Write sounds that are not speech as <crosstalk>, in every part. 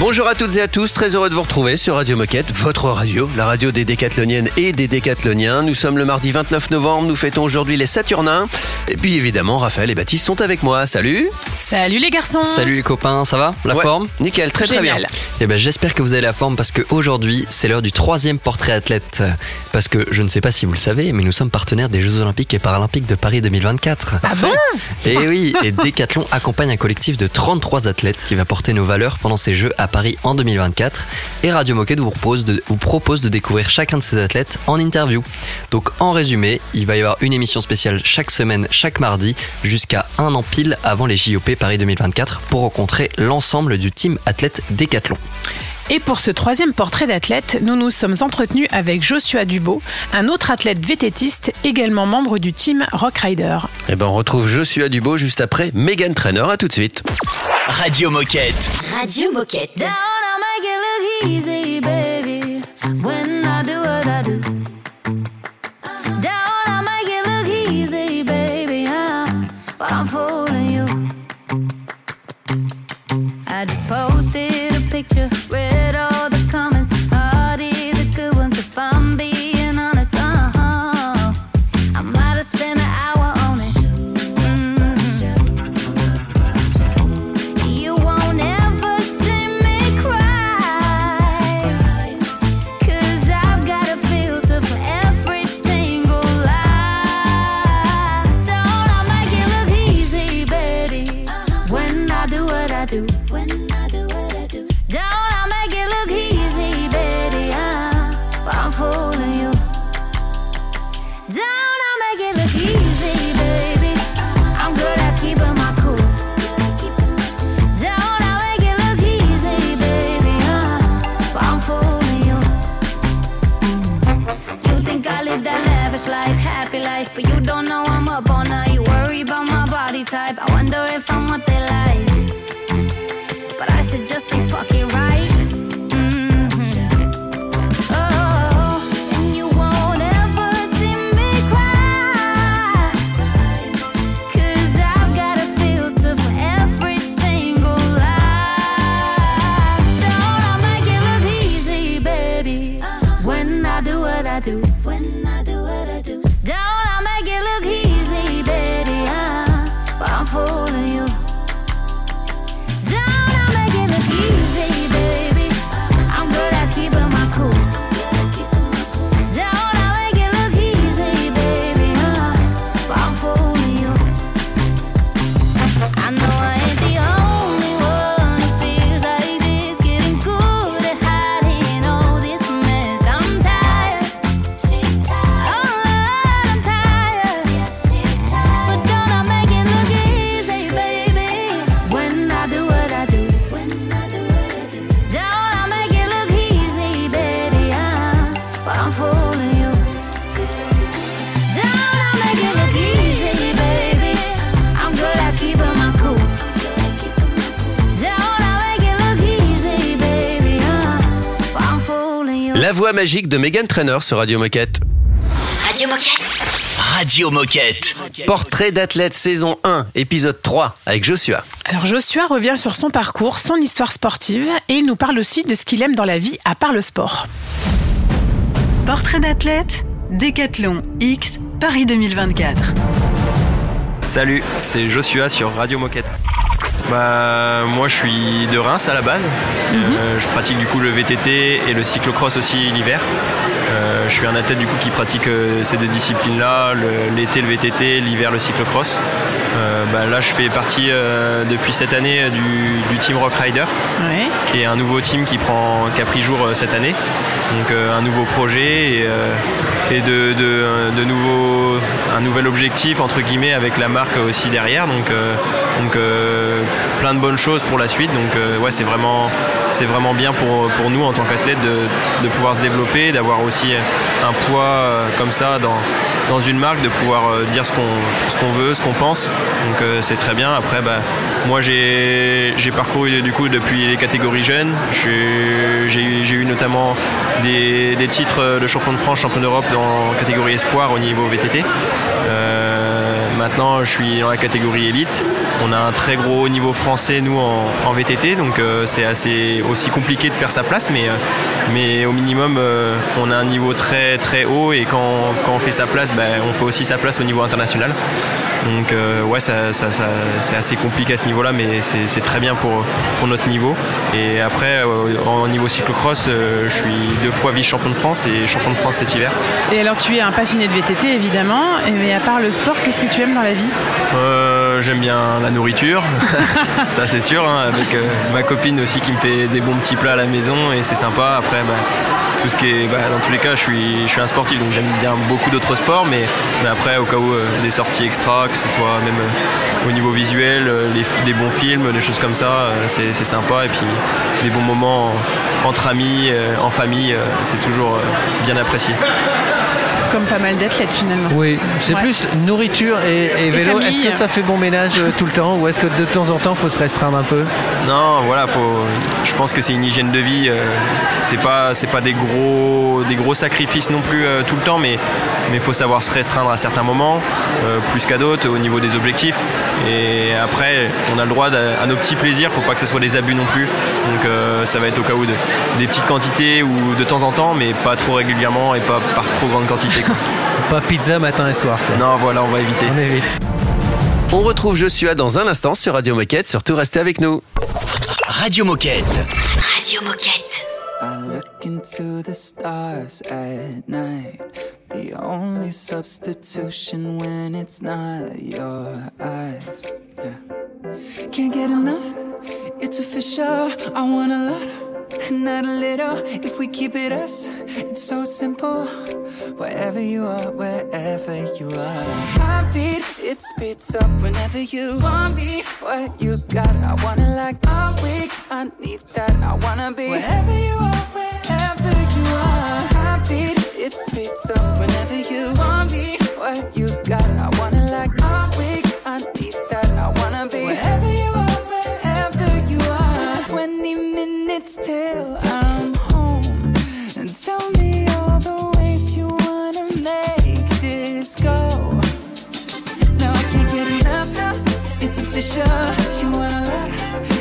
Bonjour à toutes et à tous, très heureux de vous retrouver sur Radio Moquette, votre radio, la radio des décathloniennes et des décathloniens. Nous sommes le mardi 29 novembre, nous fêtons aujourd'hui les Saturnins. Et puis évidemment, Raphaël et Baptiste sont avec moi. Salut Salut les garçons Salut les copains, ça va La Ouais, forme Nickel, très très bien. Génial. Eh ben, J'espère que vous avez la forme parce qu'aujourd'hui, c'est l'heure du troisième portrait athlète. Parce que je ne sais pas si vous le savez, mais nous sommes partenaires des Jeux Olympiques et Paralympiques de Paris 2024. Ah bon Et oui, et Decathlon accompagne un collectif de 33 athlètes qui va porter nos valeurs pendant ces Jeux à Paris en 2024. Et Radio Moquette vous propose, de, vous propose de découvrir chacun de ces athlètes en interview. Donc en résumé, il va y avoir une émission spéciale chaque semaine, chaque mardi, jusqu'à un an pile avant les JOP Paris 2024 pour rencontrer l'ensemble du team athlète Decathlon. Et pour ce troisième portrait d'athlète, nous nous sommes entretenus avec Joshua Dubo, un autre athlète vététiste, également membre du team Rock Rider. Et ben on retrouve Joshua Dubo juste après Megan Trainer. À tout de suite. Radio Moquette. Radio Moquette. Down, I make it look easy, baby. When I do what I do. Down, I make it look easy, baby. I'm, I'm fooling you. I just posted a La voix magique de Megan Trainer sur Radio Moquette. Radio Moquette. Radio Moquette. Portrait d'athlète saison 1, épisode 3 avec Joshua. Alors Joshua revient sur son parcours, son histoire sportive, et il nous parle aussi de ce qu'il aime dans la vie à part le sport. Portrait d'athlète, Décathlon X Paris 2024. Salut, c'est Joshua sur Radio Moquette. Bah, moi je suis de Reims à la base. Euh, je pratique du coup le VTT et le cyclocross aussi l'hiver. Euh, je suis un athlète du coup qui pratique euh, ces deux disciplines-là, l'été le VTT, l'hiver le cyclocross. Bah, là je fais partie depuis cette année du, du team Rock Rider, Ouais. qui est un nouveau team qui, prend, qui a pris jour cette année. Donc un nouveau projet et, et de, de, nouveaux, un nouvel objectif entre guillemets avec la marque aussi derrière. Donc, euh, donc euh, plein de bonnes choses pour la suite. Donc euh, ouais, c'est vraiment, c'est vraiment bien pour, pour nous en tant qu'athlètes de, de pouvoir se développer, d'avoir aussi un poids euh, comme ça dans, dans une marque, de pouvoir euh, dire ce qu'on ce qu'on veut, ce qu'on pense. Donc euh, c'est très bien. Après, bah, moi j'ai j'ai parcouru du coup depuis les catégories jeunes. J'ai j'ai j'ai eu notamment des, des titres de champion de France, champion d'Europe dans catégorie espoir au niveau VTT. Maintenant, je suis dans la catégorie élite. On a un très gros niveau français, nous, en, VTT, donc euh, c'est assez aussi compliqué de faire sa place, mais, euh, mais au minimum, euh, on a un niveau très très haut et quand, quand on fait sa place, ben, on fait aussi sa place au niveau international. Donc ouais, ça, c'est assez compliqué à ce niveau-là, mais c'est très bien pour, pour notre niveau. Et après, en niveau cyclocross, je suis deux fois vice-champion de France et champion de France cet hiver. Et alors, tu es un passionné de VTT, évidemment. Mais à part le sport, qu'est-ce que tu aimes dans la vie Euh, J'aime bien la nourriture, <laughs> ça c'est sûr, hein, avec euh, ma copine aussi qui me fait des bons petits plats à la maison et c'est sympa. Après, bah, tout ce qui est, bah, dans tous les cas, je suis, je suis un sportif donc j'aime bien beaucoup d'autres sports, mais, mais après, au cas où euh, des sorties extra, que ce soit même au niveau visuel, les, des bons films, des choses comme ça, c'est sympa. Et puis des bons moments en- entre amis, en famille, c'est toujours bien apprécié. Comme pas mal d'athlètes, finalement. Oui, c'est Ouais. plus nourriture et, et vélo. Est-ce que ça fait bon ménage euh, tout le temps ou est-ce que de temps en temps faut se restreindre un peu? Non, voilà, faut, je pense que c'est une hygiène de vie. euh, c'est pas, c'est pas des gros, des gros sacrifices non plus euh, tout le temps, mais mais faut savoir se restreindre à certains moments, euh, plus qu'à d'autres au niveau des objectifs. Et après, on a le droit à nos petits plaisirs. Faut pas que ce soit des abus non plus. Donc euh, ça va être au cas où de, des petites quantités ou de temps en temps, mais pas trop régulièrement et pas par trop grande quantité. Pas pizza matin et soir. quoi. non, voilà, on va éviter. On évite. On retrouve Joshua dans un instant sur Radio Moquette. Surtout restez avec nous. Radio Moquette. Radio Moquette. I look into the stars at night. The only substitution when it's not your eyes. Yeah. Can't get enough, it's official. I want a lot, not a little. If we keep it us, it's so simple. Wherever you are, wherever you are. Heartbeat, it speeds up whenever you want me. What you got, I wanna like all week. I need that, I wanna be wherever you are, wherever you are. Heartbeat, it speeds up whenever you want me. What you got, I wanna minutes till I'm home. And tell me all the ways you wanna make this go. Now I can't get enough now. It's official. You want a lot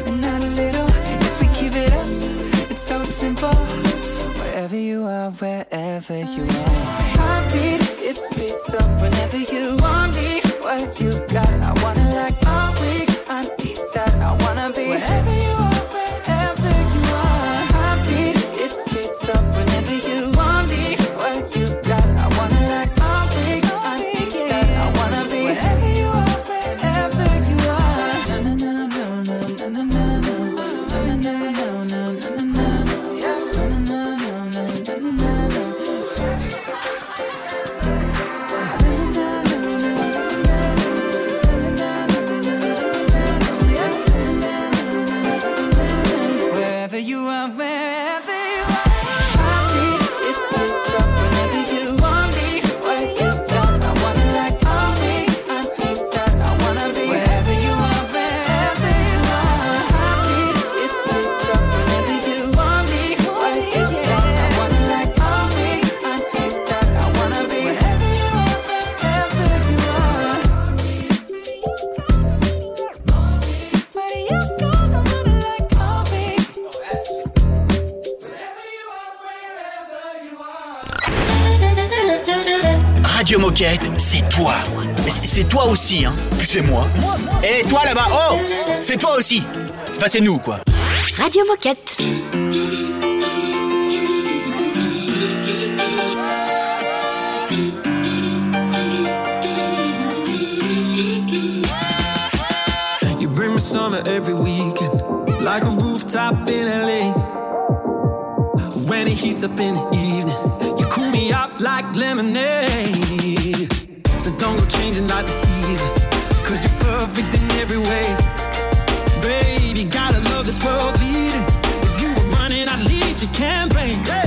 and not a little. If we keep it us, it's so simple. Wherever you are, wherever you are. Heartbeat, it speeds up whenever you want me. What you got, I wanna like c'est- toi aussi, hein. Puis c'est moi. Et toi là-bas, oh C'est toi aussi. Enfin, c'est nous, quoi. Radio Moquette. You bring me summer every weekend, like a rooftop in LA. When it heats up in the evening, you cool me off like lemonade. Don't go changing like the seasons. Cause you're perfect in every way. Baby, gotta love this world leading. If you were running, I'd lead your campaign. Hey.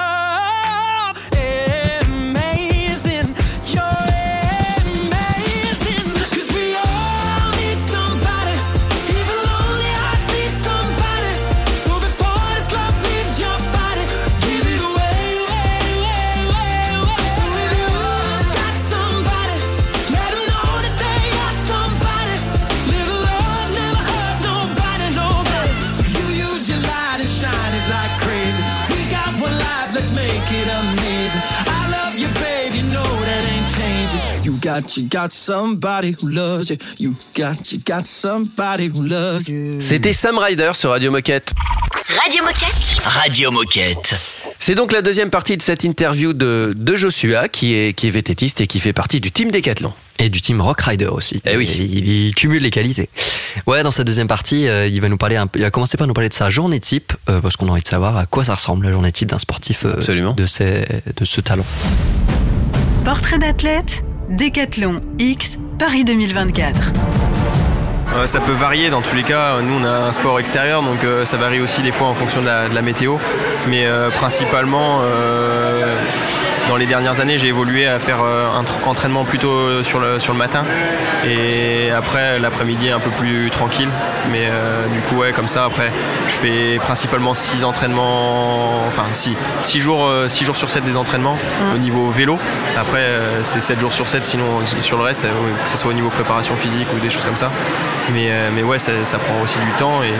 C'était Sam Ryder sur Radio Moquette. Radio Moquette. Radio Moquette. C'est donc la deuxième partie de cette interview de, de Joshua, qui est, qui est vététiste et qui fait partie du team Decathlon. Et du team Rock Rider aussi. Eh oui. Il, il cumule les qualités. Ouais, dans cette deuxième partie, euh, il va nous parler un peu, il va commencer par nous parler de sa journée type, euh, parce qu'on a envie de savoir à quoi ça ressemble la journée type d'un sportif euh, Absolument. de, ces, de ce talent. Portrait d'athlète, Décathlon X, Paris 2024. Euh, ça peut varier dans tous les cas. Nous, on a un sport extérieur, donc euh, ça varie aussi des fois en fonction de la, météo. Mais euh, principalement, dans les dernières années, j'ai évolué à faire euh, un tr- entraînement plutôt sur le, sur le matin. Et après, l'après-midi, un peu plus tranquille. Mais euh, du coup, ouais, comme ça, après, je fais principalement 6 entraînements, enfin 6 jours, euh, six jours sur 7 des entraînements au niveau vélo. Après, euh, c'est 7 jours sur 7, sinon sur le reste, euh, que ce soit au niveau préparation physique ou des choses comme ça. Mais, euh, mais ouais, ça, ça prend aussi du temps et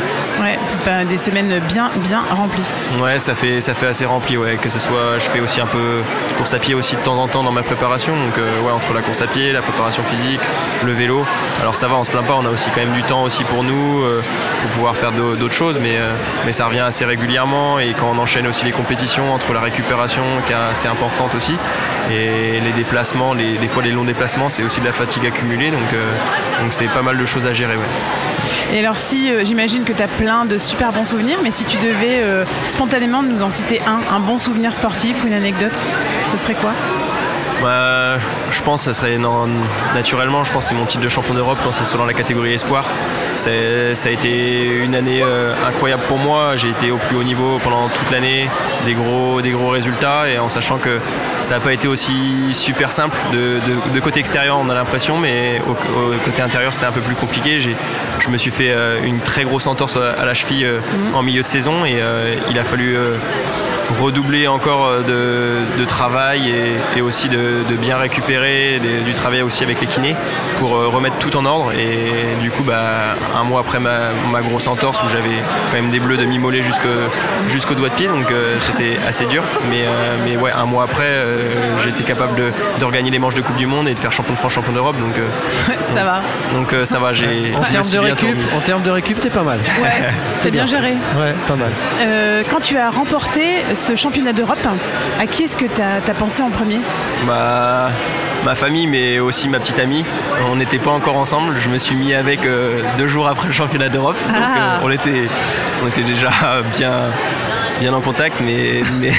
Ouais, c'est pas des semaines bien, bien remplies. ouais, ça fait, ça fait assez rempli. Ouais, que ce soit, je fais aussi un peu course à pied aussi de temps en temps dans ma préparation. Donc euh, ouais, entre la course à pied, la préparation physique, le vélo. Alors ça va, on se plaint pas. On a aussi quand même du temps aussi pour nous euh, pour pouvoir faire d'au- d'autres choses. Mais, euh, mais ça revient assez régulièrement et quand on enchaîne aussi les compétitions entre la récupération qui est assez importante aussi et les déplacements, les, des fois les longs déplacements, c'est aussi de la fatigue accumulée. Donc c'est pas mal de choses à gérer. Et alors si, euh, j'imagine que tu as plein de super bons souvenirs, mais si tu devais euh, spontanément nous en citer un, un bon souvenir sportif ou une anecdote, ce serait quoi? Bah, je pense que ça serait naturellement, je pense que c'est mon titre de champion d'Europe quand c'est selon la catégorie espoir. C'est- ça a été une année euh, incroyable pour moi. J'ai été au plus haut niveau pendant toute l'année, des gros, des gros résultats et en sachant que ça n'a pas été aussi super simple de, de- de côté extérieur, on a l'impression, mais au, au côté intérieur, c'était un peu plus compliqué. J'ai- Je me suis fait euh, une très grosse entorse à la cheville euh, en milieu de saison et il a fallu redoubler encore euh, de, de travail et, et aussi de, de bien récupérer des- du travail aussi avec les kinés pour euh, remettre tout en ordre et du coup bah, un mois après ma, ma grosse entorse où j'avais quand même des bleus de mi-mollet jusqu'au jusqu'au doigt de pied donc euh, c'était assez dur mais, euh, mais ouais un mois après euh, j'étais capable de, de regagner les manches de Coupe du Monde et de faire champion de France champion d'Europe donc, euh, <laughs> Ça va. donc euh, ça va j'ai En termes de récup, en termes de récup, t'es pas mal. <laughs> T'as bien géré. Ouais, pas mal. Euh, quand tu as remporté ce championnat d'Europe, à qui est-ce que tu as, pensé en premier? Ma, ma famille, mais aussi ma petite amie. On n'était pas encore ensemble. Je me suis mis avec euh, deux jours après le championnat d'Europe. Donc Ah. euh, on, était, on était déjà <laughs> bien, bien en contact. Mais, mais,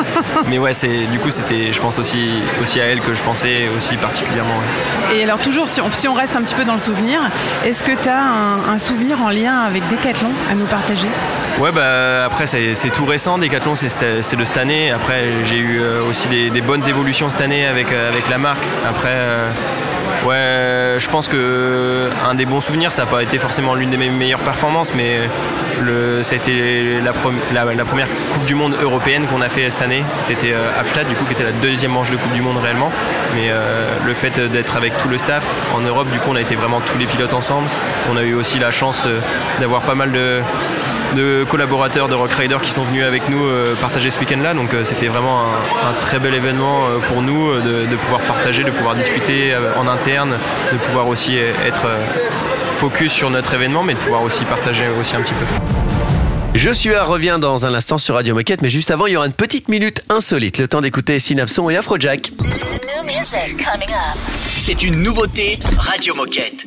<laughs> mais ouais, c'est, du coup, c'était, je pense aussi, aussi à elle que je pensais aussi particulièrement. ouais. Et alors toujours, si on, si on reste un petit peu dans le souvenir, est-ce que tu as un, un souvenir en lien avec Decathlon à nous partager? Ouais, bah après, c'est, tout récent. Decathlon, c'est, c'est de cette année. Après, j'ai eu euh, aussi des, des bonnes évolutions cette année avec, euh, avec la marque. Après, euh, ouais, je pense que un des bons souvenirs, ça n'a pas été forcément l'une de mes meilleures performances, mais le, ça a été la première Coupe du Monde européenne qu'on a fait cette année. C'était euh, Abstadt, du coup, qui était la deuxième manche de Coupe du Monde réellement. Mais euh, le fait d'être avec tout le staff en Europe, du coup, on a été vraiment tous les pilotes ensemble. On a eu aussi la chance euh, d'avoir pas mal de de collaborateurs de Rock Rider qui sont venus avec nous euh, partager ce week-end-là. Donc euh, c'était vraiment un, un très bel événement euh, pour nous euh, de, de pouvoir partager, de pouvoir discuter euh, en interne, de pouvoir aussi être euh, focus sur notre événement, mais de pouvoir aussi partager aussi un petit peu. Joshua revient dans un instant sur Radio Moquette, mais juste avant, il y aura une petite minute insolite. Le temps d'écouter Synapson et Afrojack. C'est une nouveauté Radio Moquette.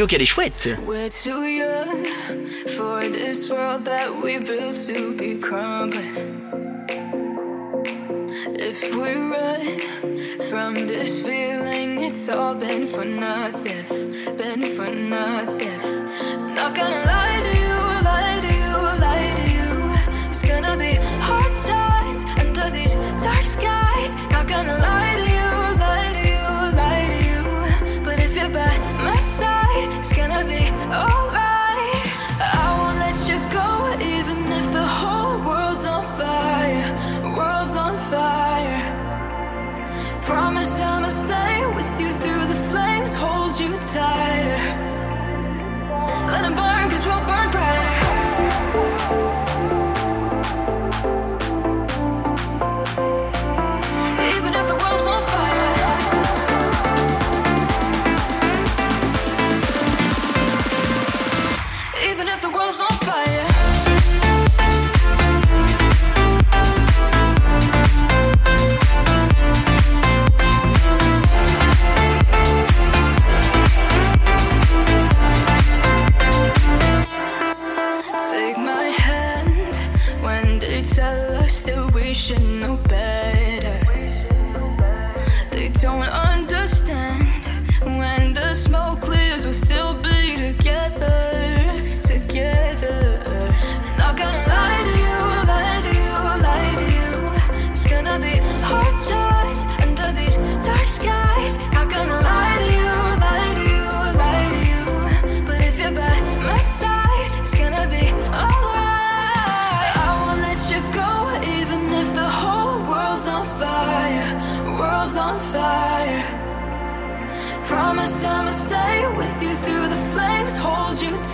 Radio qu'elle est chouette. We're too young for this world that we built to be crumbling. If we run from this feeling, it's all been for nothing, been for nothing.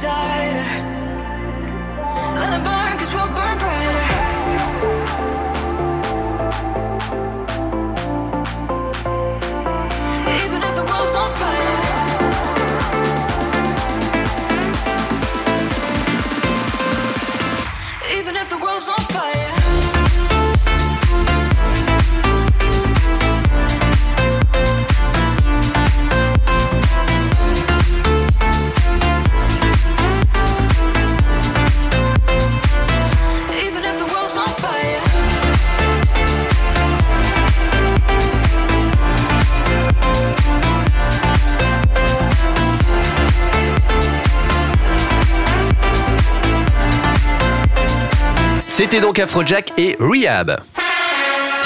Tighter. C'était donc Afrojack et Rehab.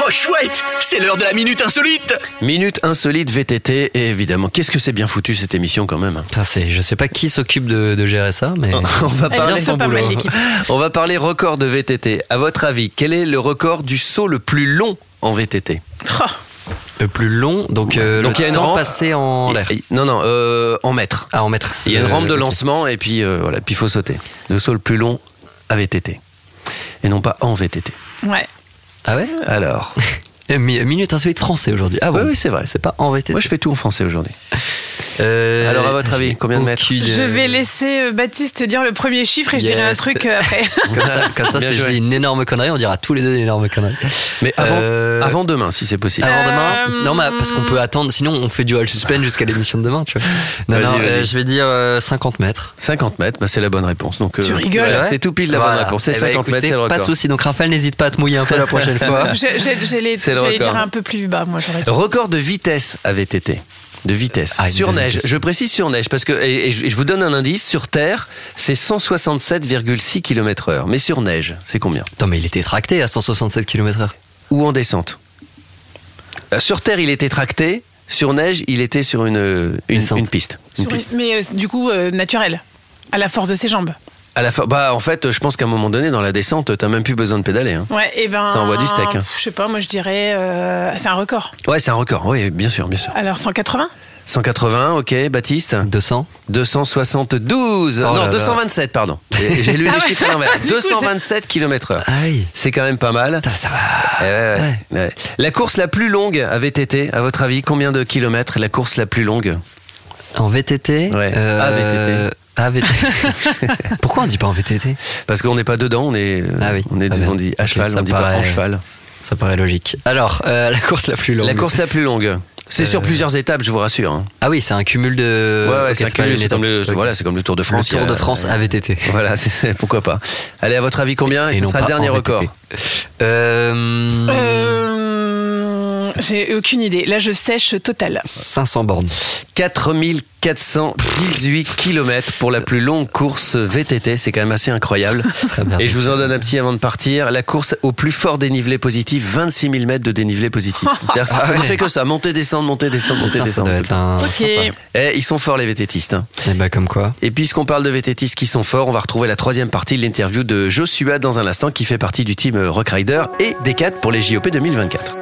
Oh chouette, c'est l'heure de la minute insolite. Minute insolite VTT et évidemment, qu'est-ce que c'est bien foutu cette émission quand même. Putain, c'est, je sais pas qui s'occupe de, de gérer ça, mais <laughs> On va parler gère pas mal, l'équipe. On va parler record de VTT. À votre avis, quel est le record du saut le plus long en VTT Oh, le plus long, donc, euh, Donc, le il y a une rampe. passé en l'air. Non, non, euh, en mètres. Ah, en mètre. Il y a une Euh, rampe de lancement et puis euh, voilà, puis il faut sauter. Le saut le plus long à VTT. Et non pas en VTT. ouais. Ah ouais? Alors, <laughs> Minute insolite français aujourd'hui. Ah oui, bon oui, c'est vrai. C'est pas en VTT. Moi, je fais tout en français aujourd'hui. Euh, Alors, à votre avis, combien de mètres aucune- Je vais laisser euh, Baptiste dire le premier chiffre et je dirai un truc euh, après. <laughs> Comme ça, comme ça si je dis une énorme connerie, on dira tous les deux une énorme connerie. Mais avant, Euh, avant demain, si c'est possible. Avant demain Euh, Non, mais parce qu'on peut attendre, sinon on fait du all suspense jusqu'à l'émission de demain, tu vois. Non, non, euh, je vais dire euh, 50 mètres. 50 mètres, bah, c'est la bonne réponse. Donc, Tu rigoles voilà, Ouais. C'est tout pile la bonne Voilà. réponse. C'est Eh ben, 50 mètres, c'est le Pas record. de souci, donc Raphaël, n'hésite pas à te mouiller un peu la prochaine <laughs> fois. J'ai- j'ai- J'allais record. dire un peu plus bas, moi j'aurais dit. Record de vitesse à VTT. De vitesse. Ah, sur vitesse. neige. Je précise sur neige parce que, et, et je vous donne un indice, sur Terre, c'est 167,6 km heure. Mais sur neige, c'est combien? Attends, mais il était tracté à 167 km/h. Ou en descente Euh, Sur Terre, il était tracté. Sur neige, il était sur une, une, Descente. une piste. Une Sur- piste. Mais euh, du coup, euh, naturel. À la force de ses jambes. À la fin, bah, en fait, je pense qu'à un moment donné, dans la descente, t'as même plus besoin de pédaler. hein. Ouais, et ben. Ça envoie du steak, hein. Je sais pas, moi je dirais. euh, c'est un record. Ouais, c'est un record. Oui, bien sûr, bien sûr. Alors 180 180, ok, Baptiste? 200 272 Oh Non, là là. 227, pardon. J'ai lu <laughs> Ah les ouais. chiffres à l'envers. <laughs> Du coup, 227 km heure. Aïe. C'est quand même pas mal. Ça va. Eh ouais, ouais, ouais. La course la plus longue à VTT, à votre avis, combien de kilomètres? La course la plus longue? En VTT Ouais, euh, à VTT. VTT. <laughs> Pourquoi on dit pas en VTT Parce qu'on n'est pas dedans, on est, Ah oui. on, est Ah on merde. dit à cheval, ça on dit pas en cheval. Ça paraît logique. Alors, euh, <laughs> la course la plus longue. La course la plus longue. C'est sur plusieurs étapes, je vous rassure. hein. Ah oui, c'est un cumul de. Ouais, ouais, Ok, c'est cumul, c'est comme, le, voilà, c'est comme le Tour de France. Le Tour de France à VTT. <laughs> Voilà, pourquoi pas. Allez, à votre avis, combien Et, Et ce sera le dernier record? Euh, Euh, J'ai aucune idée. Là, je sèche total. 500 bornes. 4418 km pour la plus longue course VTT, c'est quand même assez incroyable. Très bien. Et je vous en donne un petit avant de partir. La course au plus fort dénivelé positif, 26 000 mètres de dénivelé positif. C'est-à-dire, ça Ah ne ouais. fait que ça, monter, descendre, monter, descendre, monter, descendre. un. Eh, ils sont forts les VTTistes. hein. Et bah comme quoi. Et puisqu'on parle de VTTistes qui sont forts, on va retrouver la troisième partie de l'interview de Joshua dans un instant, qui fait partie du team Rock Rider et Decat pour les JOP 2024.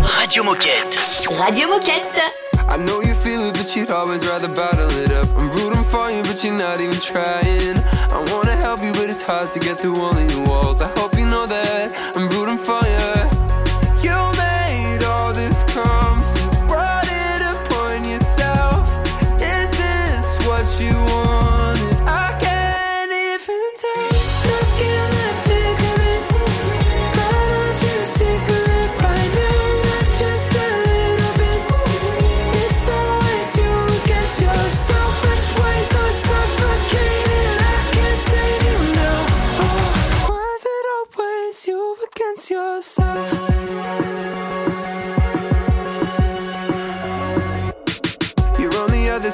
Radio Moquette. Radio Moquette. I know you feel it, but you'd always rather bottle it up. I'm rooting for you, but you're not even trying. I wanna help you, but it's hard to get through all of your walls. I hope you know that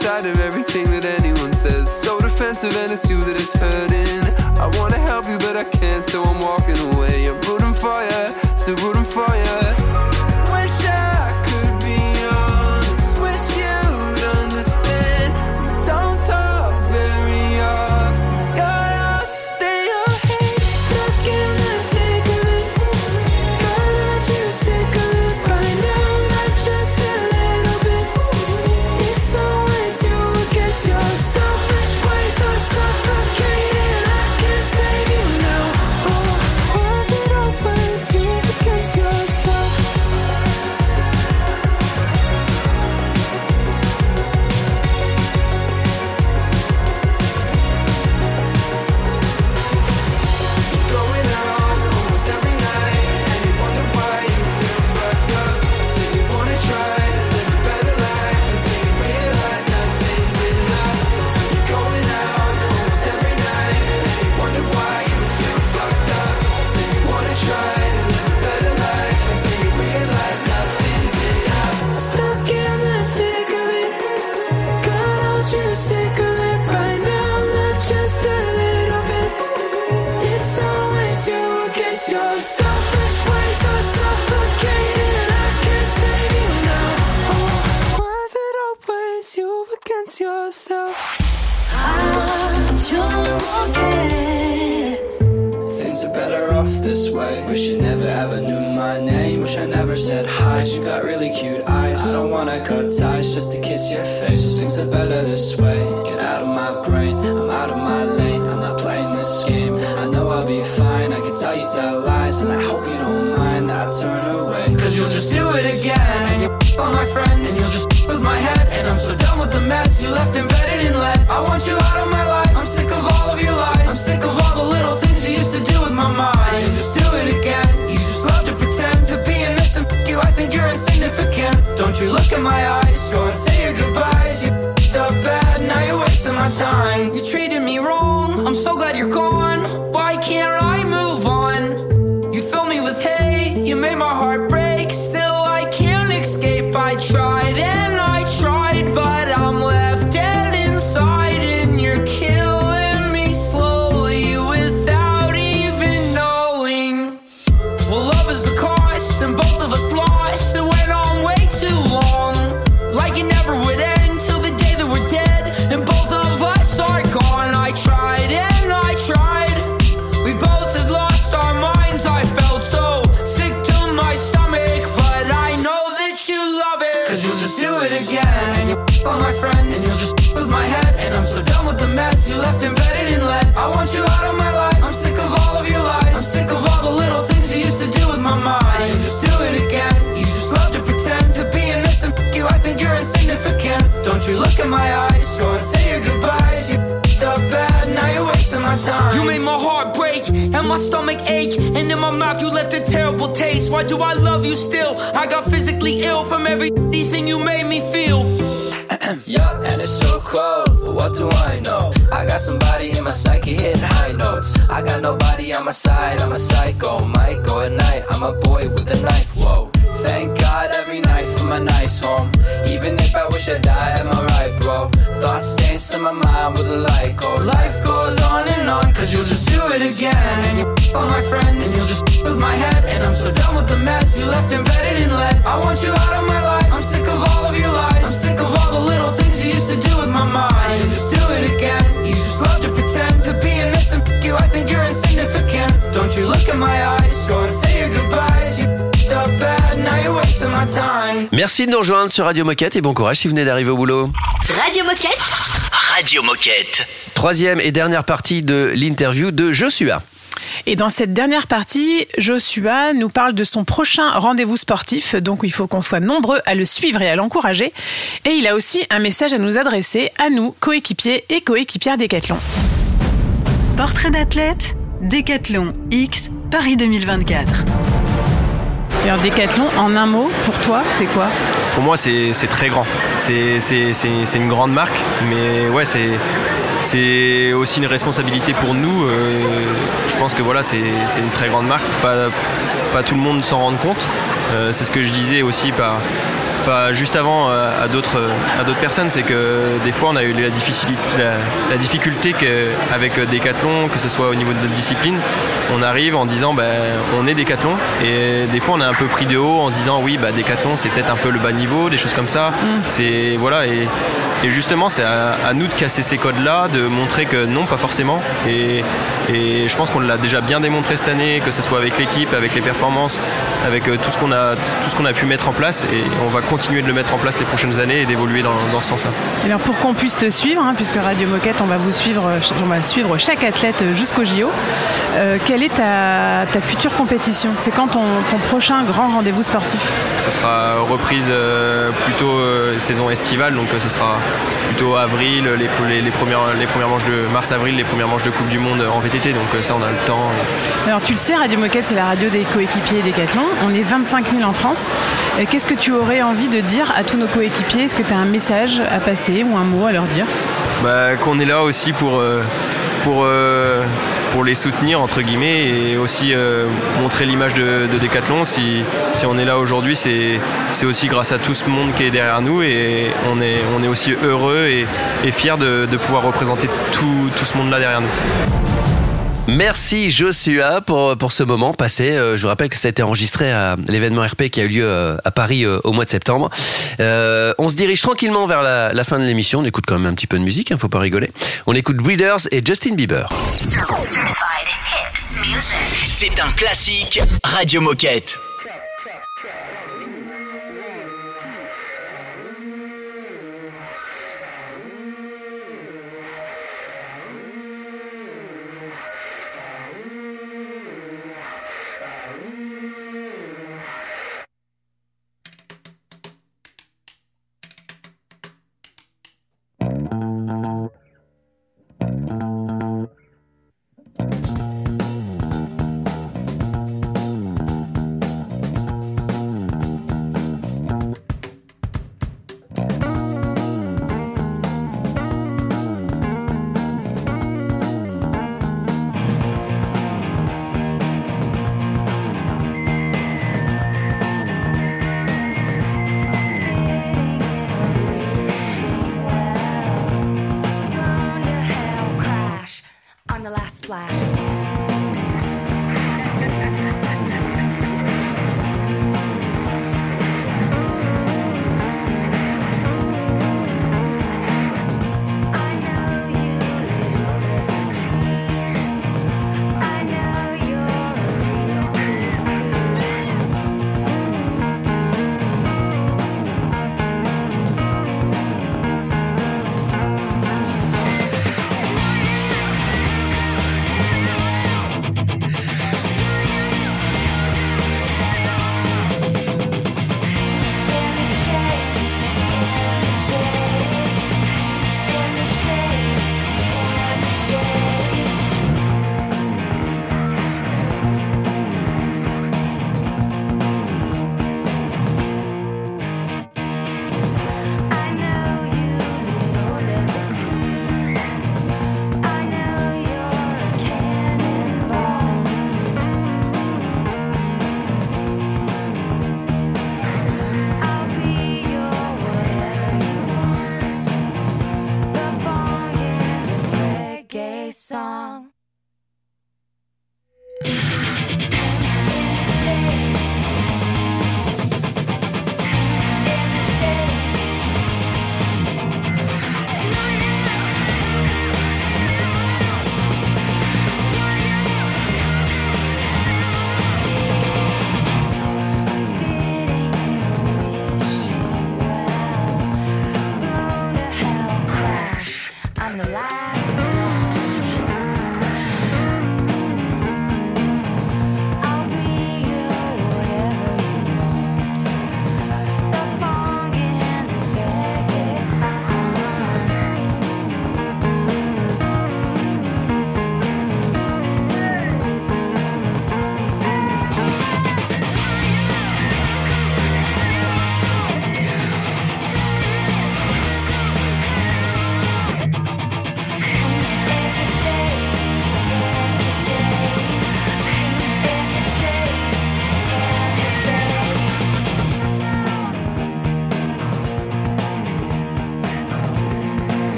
side of everything that anyone says. So defensive, and it's you that it's hurting. I wanna help you, but I can't, so I'm walking away. I'm rooting for you, still rooting for you. I'm so glad you're gone. Why can't I move on? You fill me with hate. You made my heart Don't you look in my eyes. Go and say your goodbyes. You f***ed up bad, now you're wasting my time. You made my heart break and my stomach ache. And in my mouth, you left a terrible taste. Why do I love you still? I got physically ill from everything you made me feel. <clears throat> yeah, and it's so cold. But what do I know? I got somebody in my psyche hitting high notes. I got nobody on my side. I'm a psycho, Michael at night. I'm a boy with a knife. Whoa. Thank God every night my nice home. Even if I wish I died, am I right, bro? Thoughts dance in my mind with a light cold. Life goes on and on, cause you'll just do it again. And you all my friends, and you'll just with my head. And I'm so done with the mess you left embedded in lead. I want you out of my life. I'm sick of all of your lies. I'm sick of all the little things you used to do with my mind. You'll just do it again. You just love to pretend to be innocent. F- you, I think you're insignificant. Don't you look in my eyes. Go and say your goodbyes. You Merci de nous rejoindre sur Radio Moquette et bon courage si vous venez d'arriver au boulot. Radio Moquette. Radio Moquette. Troisième et dernière partie de l'interview de Joshua. Et dans cette dernière partie, Joshua nous parle de son prochain rendez-vous sportif, donc il faut qu'on soit nombreux à le suivre et à l'encourager. Et il a aussi un message à nous adresser, à nous, coéquipiers et coéquipières Décathlon. Portrait d'athlète, Décathlon X, Paris 2024. Et Décathlon, en un mot, pour toi, c'est quoi Pour moi, c'est très grand. C'est une grande marque, mais ouais, c'est aussi une responsabilité pour nous. Euh, je pense que voilà, c'est une très grande marque. Pas, pas tout le monde s'en rend compte. Euh, c'est ce que je disais aussi par, pas juste avant euh, à d'autres à d'autres personnes, c'est que des fois on a eu la difficulté, la, la difficulté que, avec Decathlon, que ce soit au niveau de notre discipline, on arrive en disant ben, on est Decathlon. Et des fois on est un peu pris de haut en disant oui bah Decathlon c'est peut-être un peu le bas niveau, des choses comme ça. C'est voilà et, et justement c'est à, à nous de casser ces codes là, de montrer que non pas forcément. Et, et je pense qu'on l'a déjà bien démontré cette année, que ce soit avec l'équipe, avec les performances, avec euh, tout ce qu'on a tout ce qu'on a pu mettre en place. Et on va continuer de le mettre en place les prochaines années et d'évoluer dans, dans ce sens-là. Alors pour qu'on puisse te suivre, hein, puisque Radio Moquette, on va vous suivre, on va suivre chaque athlète jusqu'au JO. euh, quelle est ta, ta future compétition? C'est quand ton, ton prochain grand rendez-vous sportif? Ça sera reprise euh, plutôt euh, saison estivale, donc ça sera plutôt avril, les, les, les premières, les premières manches de mars-avril, les premières manches de Coupe du Monde en VTT, donc ça on a le temps. Alors tu le sais, Radio Moquette, c'est la radio des coéquipiers Décathlon. On est 25 000 en France. Qu'est-ce que tu aurais envie de dire à tous nos coéquipiers Est-ce que tu as un message à passer ou un mot à leur dire? Bah, qu'on est là aussi pour, euh, pour, euh, pour les soutenir entre guillemets et aussi euh, montrer l'image de, de Decathlon. Si, si on est là aujourd'hui, c'est aussi grâce à tout ce monde qui est derrière nous et on est, on est aussi heureux et, et fiers de, de pouvoir représenter tout, tout ce monde-là derrière nous. Merci Joshua pour, pour ce moment passé. Euh, je vous rappelle que ça a été enregistré à l'événement RP qui a eu lieu euh, à Paris euh, au mois de septembre. Euh, on se dirige tranquillement vers la, la fin de l'émission. On écoute quand même un petit peu de musique, hein, faut pas rigoler. On écoute Breeders et Justin Bieber. C'est un classique Radio Moquette.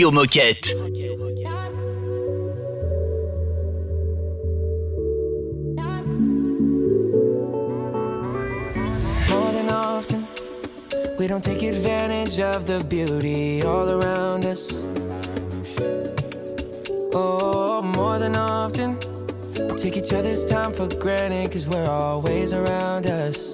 Radio Moquette. More than often, we don't take advantage of the beauty all around us. Oh, more than often, we take each other's time for granted because we're always around us.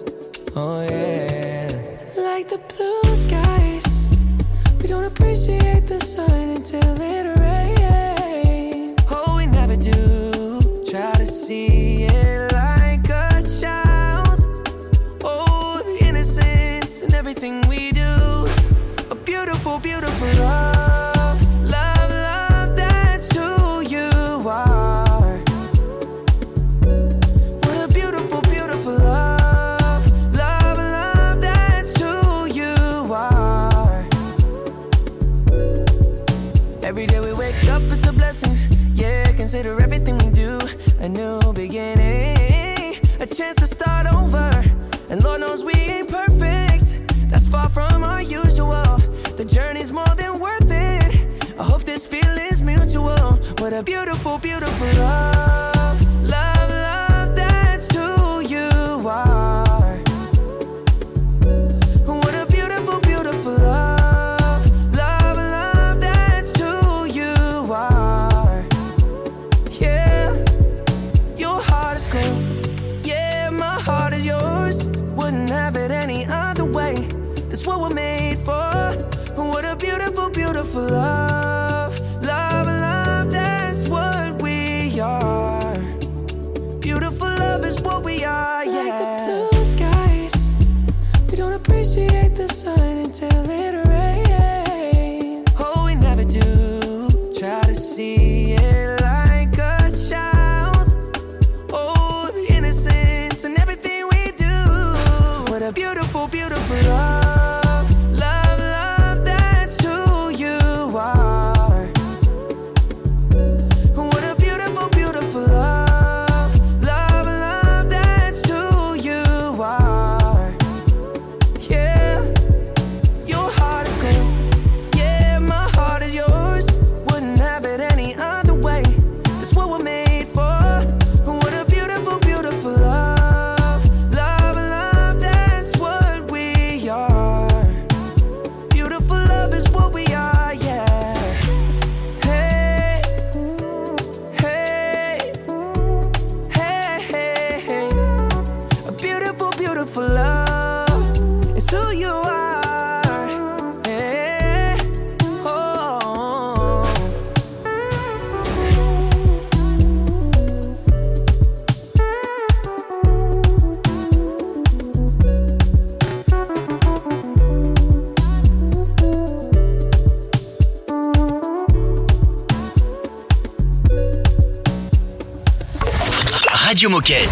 Radio Moquette.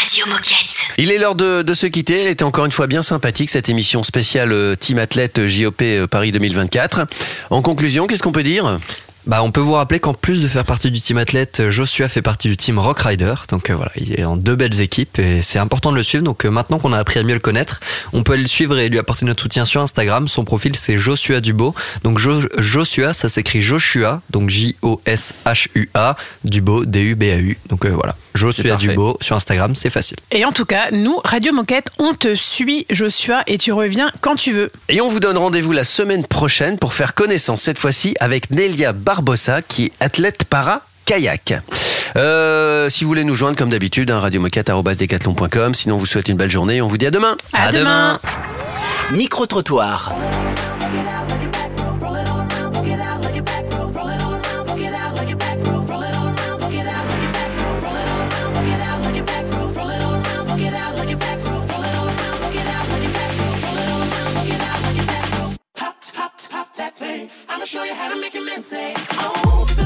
Radio Moquette. Il est l'heure de, de se quitter. Elle était encore une fois bien sympathique, cette émission spéciale euh, Team Athlète JOP euh, Paris 2024. En conclusion, qu'est-ce qu'on peut dire? Bah, on peut vous rappeler qu'en plus de faire partie du team athlète, Joshua fait partie du team Rock Rider. Donc euh, voilà, il est en deux belles équipes et c'est important de le suivre. Donc euh, maintenant qu'on a appris à mieux le connaître, on peut aller le suivre et lui apporter notre soutien sur Instagram. Son profil c'est Joshua Dubo. Donc Jo- Joshua, ça s'écrit Joshua, donc J-O-S-H-U-A, Dubo, D-U-B-A-U. Donc euh, voilà, C'est Joshua parfait. Dubo sur Instagram, c'est facile. Et en tout cas, nous, Radio Moquette, on te suit, Joshua, et tu reviens quand tu veux. Et on vous donne rendez-vous la semaine prochaine pour faire connaissance cette fois-ci avec Nelia Barbosa qui est athlète para kayak. Euh, si vous voulez nous joindre comme d'habitude, hein, radiomoquette.com, sinon on vous souhaite une belle journée et on vous dit à demain. À, demain. Micro-trottoir. Make it men say, oh,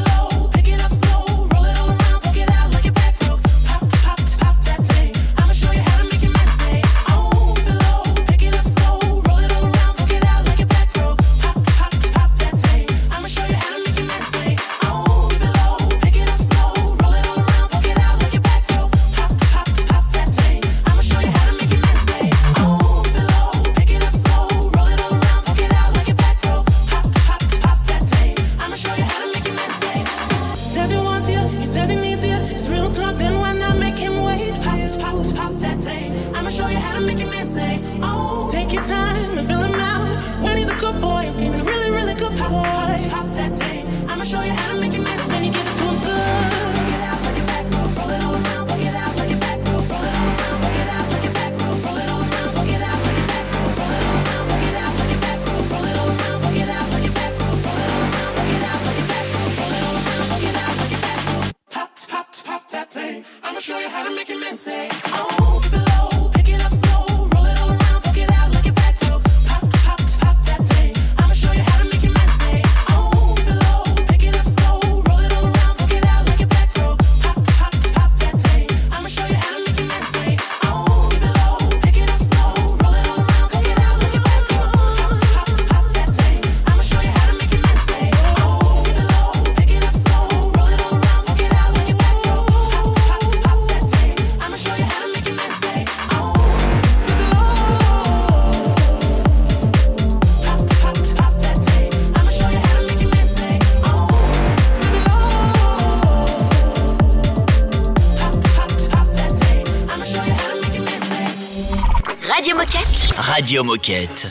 Radio Moquette.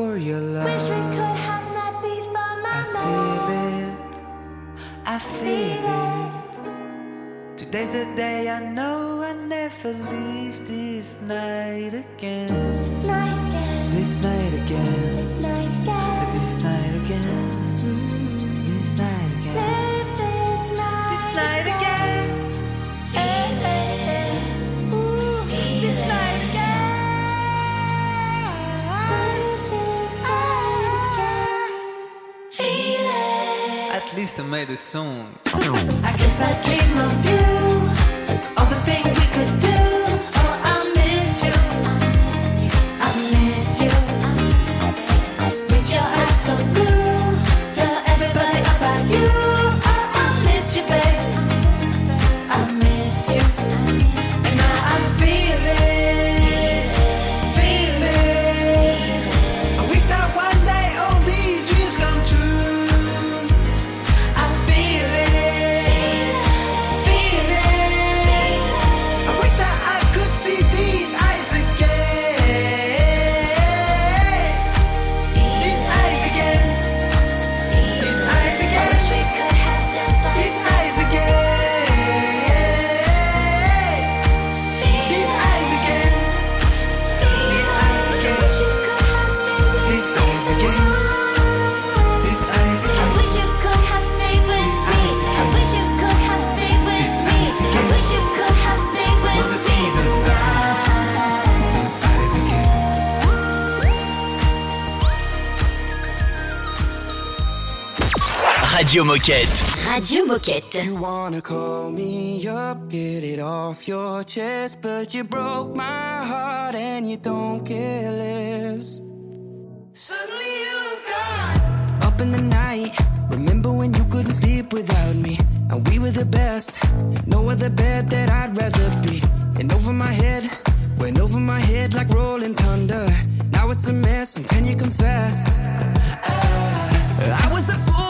for your love. Wish we could have met before my I feel it. I feel it. Today's the day I know I never leave this night again. This night again. This night again. This night again. This night again. this. I guess I dream of you. Radio Moquette. Radio Moquette. You wanna call me up, get it off your chest, but you broke my heart and you don't care less. Suddenly you've gone up in the night. Remember when you couldn't sleep without me? And we were the best. No other bed that I'd rather be. And over my head, went over my head like rolling thunder. Now it's a mess, and can you confess? I was a fool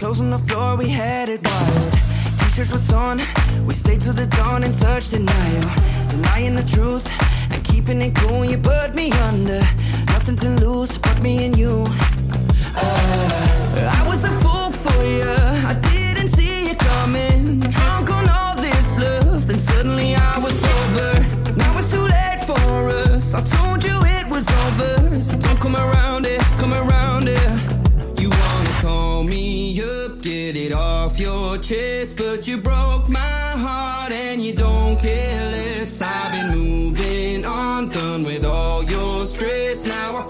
or closing the floor, we had it wild. T-shirts were torn, we stayed till the dawn and touched denial. Denying the truth and keeping it cool, you put me under. Nothing to lose but me and you. Uh, I was a fool for you, I didn't see you coming. Drunk on all this love, then suddenly I was sober. Now it's too late for us. I told you it was over, so don't come around it, come around it. Get it off your chest, but you broke my heart and you don't care less. I've been moving on, done with all your stress. Now I